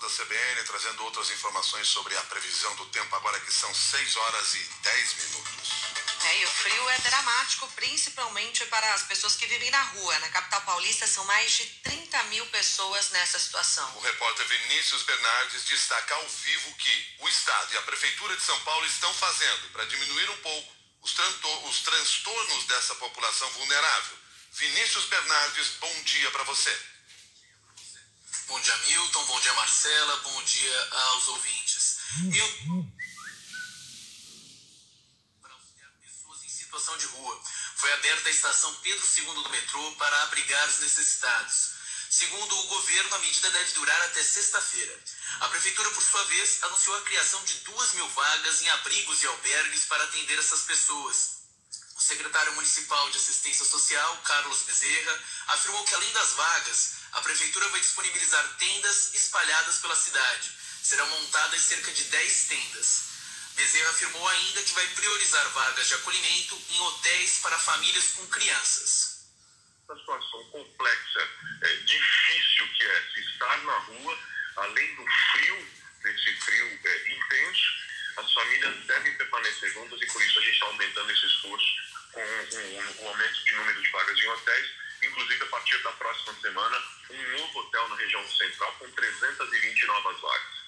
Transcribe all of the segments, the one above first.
da CBN, trazendo outras informações sobre a previsão do tempo, agora que são 6 horas e 10 minutos. É, e o frio é dramático, principalmente para as pessoas que vivem na rua. Na capital paulista, são mais de 30 mil pessoas nessa situação. O repórter Vinícius Bernardes destaca ao vivo que o Estado e a Prefeitura de São Paulo estão fazendo para diminuir um pouco os, os transtornos dessa população vulnerável. Vinícius Bernardes, bom dia para você. Bom dia, Milton. Bom dia, Marcela. Bom dia aos ouvintes. Milton. Para auxiliar pessoas em situação de rua, foi aberta a estação Pedro II do metrô para abrigar os necessitados. Segundo o governo, a medida deve durar até sexta-feira. A prefeitura, por sua vez, anunciou a criação de duas mil vagas em abrigos e albergues para atender essas pessoas. O secretário municipal de assistência social, Carlos Bezerra, afirmou que além das vagas, a prefeitura vai disponibilizar tendas espalhadas pela cidade. Serão montadas cerca de 10 tendas. Bezerra afirmou ainda que vai priorizar vagas de acolhimento em hotéis para famílias com crianças. Uma situação complexa, é, difícil que é se estar na rua, além do frio, desse frio é, intenso, as famílias devem permanecer juntas e por isso a gente está aumentando esse esforço com o, o aumento de número de vagas em hotéis inclusive a partir da próxima semana, um novo hotel na região central com 320 novas vagas.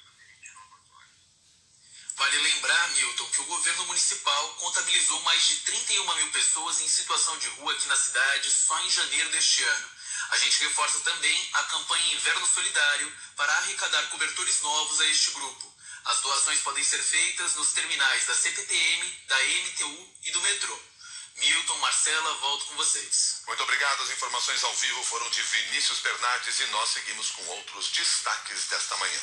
Vale lembrar, Milton, que o governo municipal contabilizou mais de 31 mil pessoas em situação de rua aqui na cidade só em janeiro deste ano. A gente reforça também a campanha Inverno Solidário para arrecadar cobertores novos a este grupo. As doações podem ser feitas nos terminais da CPTM, da MTU e do metrô. Milton, Marcela, volto com vocês. Muito obrigado. As informações ao vivo foram de Vinícius Bernardes e nós seguimos com outros destaques desta manhã.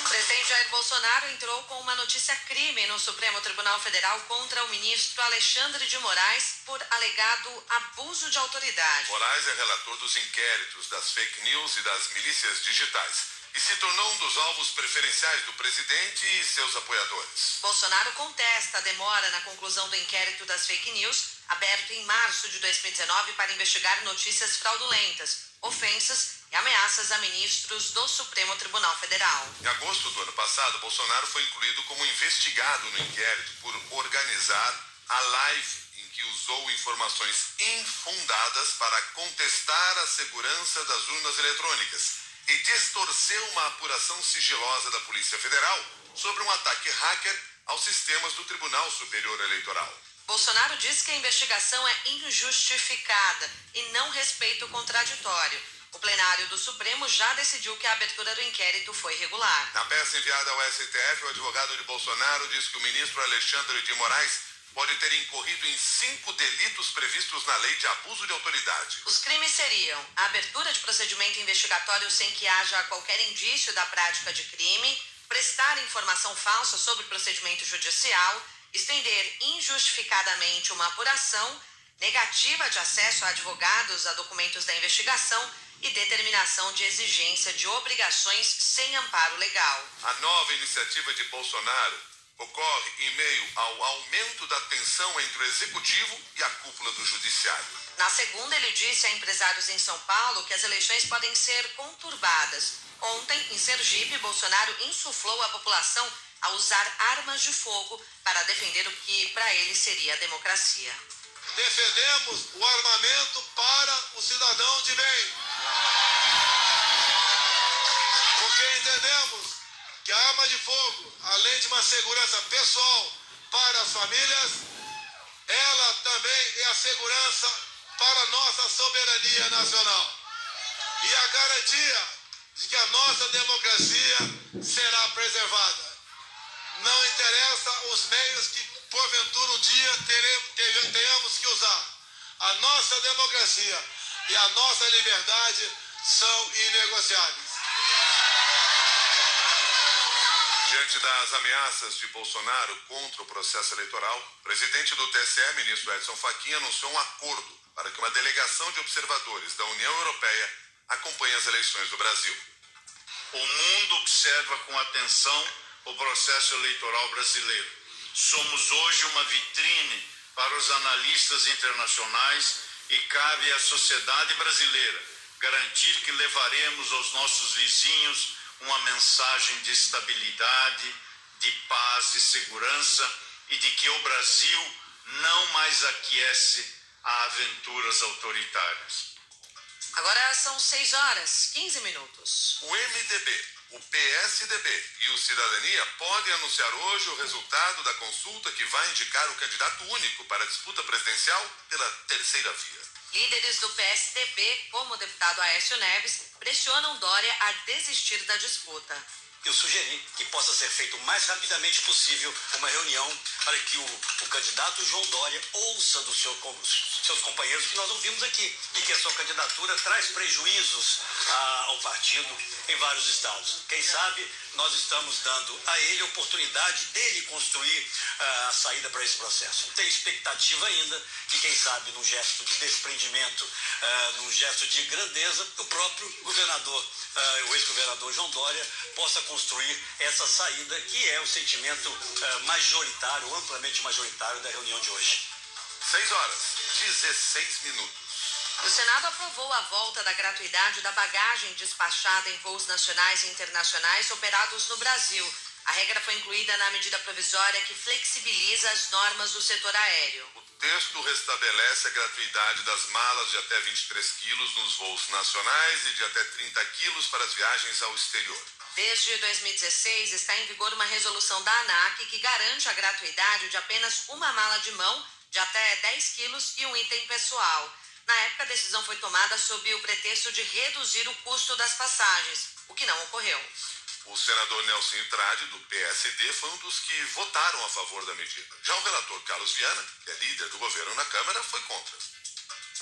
O presidente Jair Bolsonaro entrou com uma notícia crime no Supremo Tribunal Federal contra o ministro Alexandre de Moraes por alegado abuso de autoridade. Moraes é relator dos inquéritos das fake news e das milícias digitais e se tornou um dos alvos preferenciais do presidente e seus apoiadores. Bolsonaro contesta a demora na conclusão do inquérito das fake news, aberto em março de 2019 para investigar notícias fraudulentas, ofensas e ameaças a ministros do Supremo Tribunal Federal. Em agosto do ano passado, Bolsonaro foi incluído como investigado no inquérito por organizar a live em que usou informações infundadas para contestar a segurança das urnas eletrônicas e distorceu uma apuração sigilosa da Polícia Federal sobre um ataque hacker aos sistemas do Tribunal Superior Eleitoral. Bolsonaro disse que a investigação é injustificada e não respeita o contraditório. O plenário do Supremo já decidiu que a abertura do inquérito foi regular. Na peça enviada ao STF, o advogado de Bolsonaro diz que o ministro Alexandre de Moraes pode ter incorrido em cinco delitos previstos na lei de abuso de autoridade. Os crimes seriam a abertura de procedimento investigatório sem que haja qualquer indício da prática de crime, prestar informação falsa sobre procedimento judicial, estender injustificadamente uma apuração, negativa de acesso a advogados a documentos da investigação e determinação de exigência de obrigações sem amparo legal. A nova iniciativa de Bolsonaro ocorre em meio ao aumento da tensão entre o executivo e a cúpula do judiciário. Na segunda, ele disse a empresários em São Paulo que as eleições podem ser conturbadas. Ontem, em Sergipe, Bolsonaro insuflou a população a usar armas de fogo para defender o que para ele seria a democracia. Defendemos o armamento para o cidadão de bem. Porque entendemos que a arma de fogo, além de uma segurança pessoal para as famílias, ela também é a segurança para a nossa soberania nacional. E a garantia de que a nossa democracia será preservada. Não interessa os meios que, porventura, um dia teremos, tenhamos que usar. A nossa democracia e a nossa liberdade são inegociáveis. Diante das ameaças de Bolsonaro contra o processo eleitoral, o presidente do TSE, ministro Edson Fachin, anunciou um acordo para que uma delegação de observadores da União Europeia acompanhe as eleições do Brasil. O mundo observa com atenção o processo eleitoral brasileiro. Somos hoje uma vitrine para os analistas internacionais e cabe à sociedade brasileira garantir que levaremos aos nossos vizinhos uma mensagem de estabilidade, de paz e segurança e de que o Brasil não mais aquece a aventuras autoritárias. Agora são 6 horas 15 minutos. O MDB, o PSDB e o Cidadania podem anunciar hoje o resultado da consulta que vai indicar o candidato único para a disputa presidencial pela terceira via. Líderes do PSDB, como o deputado Aécio Neves, pressionam Dória a desistir da disputa. Eu sugeri que possa ser feito o mais rapidamente possível uma reunião para que o, o candidato João Dória ouça dos seu, seus companheiros que nós ouvimos aqui e que a sua candidatura traz prejuízos a, ao partido em vários estados. Quem sabe nós estamos dando a ele a oportunidade dele construir uh, a saída para esse processo. Tem expectativa ainda que, quem sabe, num gesto de desprendimento, uh, num gesto de grandeza, o próprio governador, uh, o ex-governador João Dória, possa construir essa saída que é o sentimento majoritário, amplamente majoritário da reunião de hoje. 6 horas, 16 minutos. O Senado aprovou a volta da gratuidade da bagagem despachada em voos nacionais e internacionais operados no Brasil. A regra foi incluída na medida provisória que flexibiliza as normas do setor aéreo. O texto restabelece a gratuidade das malas de até 23 quilos nos voos nacionais e de até 30 quilos para as viagens ao exterior. Desde 2016 está em vigor uma resolução da ANAC que garante a gratuidade de apenas uma mala de mão de até 10 quilos e um item pessoal. Na época, a decisão foi tomada sob o pretexto de reduzir o custo das passagens, o que não ocorreu. O senador Nelson Itrade, do PSD, foi um dos que votaram a favor da medida. Já o relator Carlos Viana, que é líder do governo na Câmara, foi contra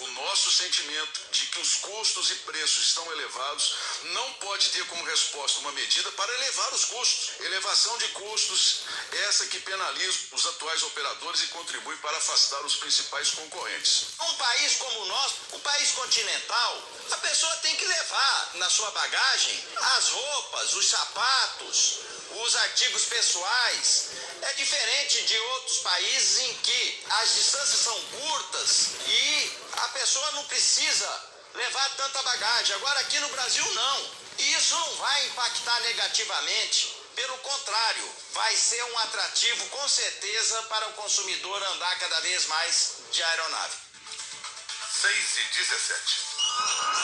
o nosso sentimento de que os custos e preços estão elevados não pode ter como resposta uma medida para elevar os custos. Elevação de custos, essa que penaliza os atuais operadores e contribui para afastar os principais concorrentes. Um país como o nosso, um país continental, a pessoa tem que levar na sua bagagem as roupas, os sapatos, os artigos pessoais. É diferente de outros países em que as distâncias são curtas e a pessoa não precisa levar tanta bagagem. Agora aqui no Brasil não. E isso não vai impactar negativamente. Pelo contrário, vai ser um atrativo com certeza para o consumidor andar cada vez mais de aeronave. 6 e 17.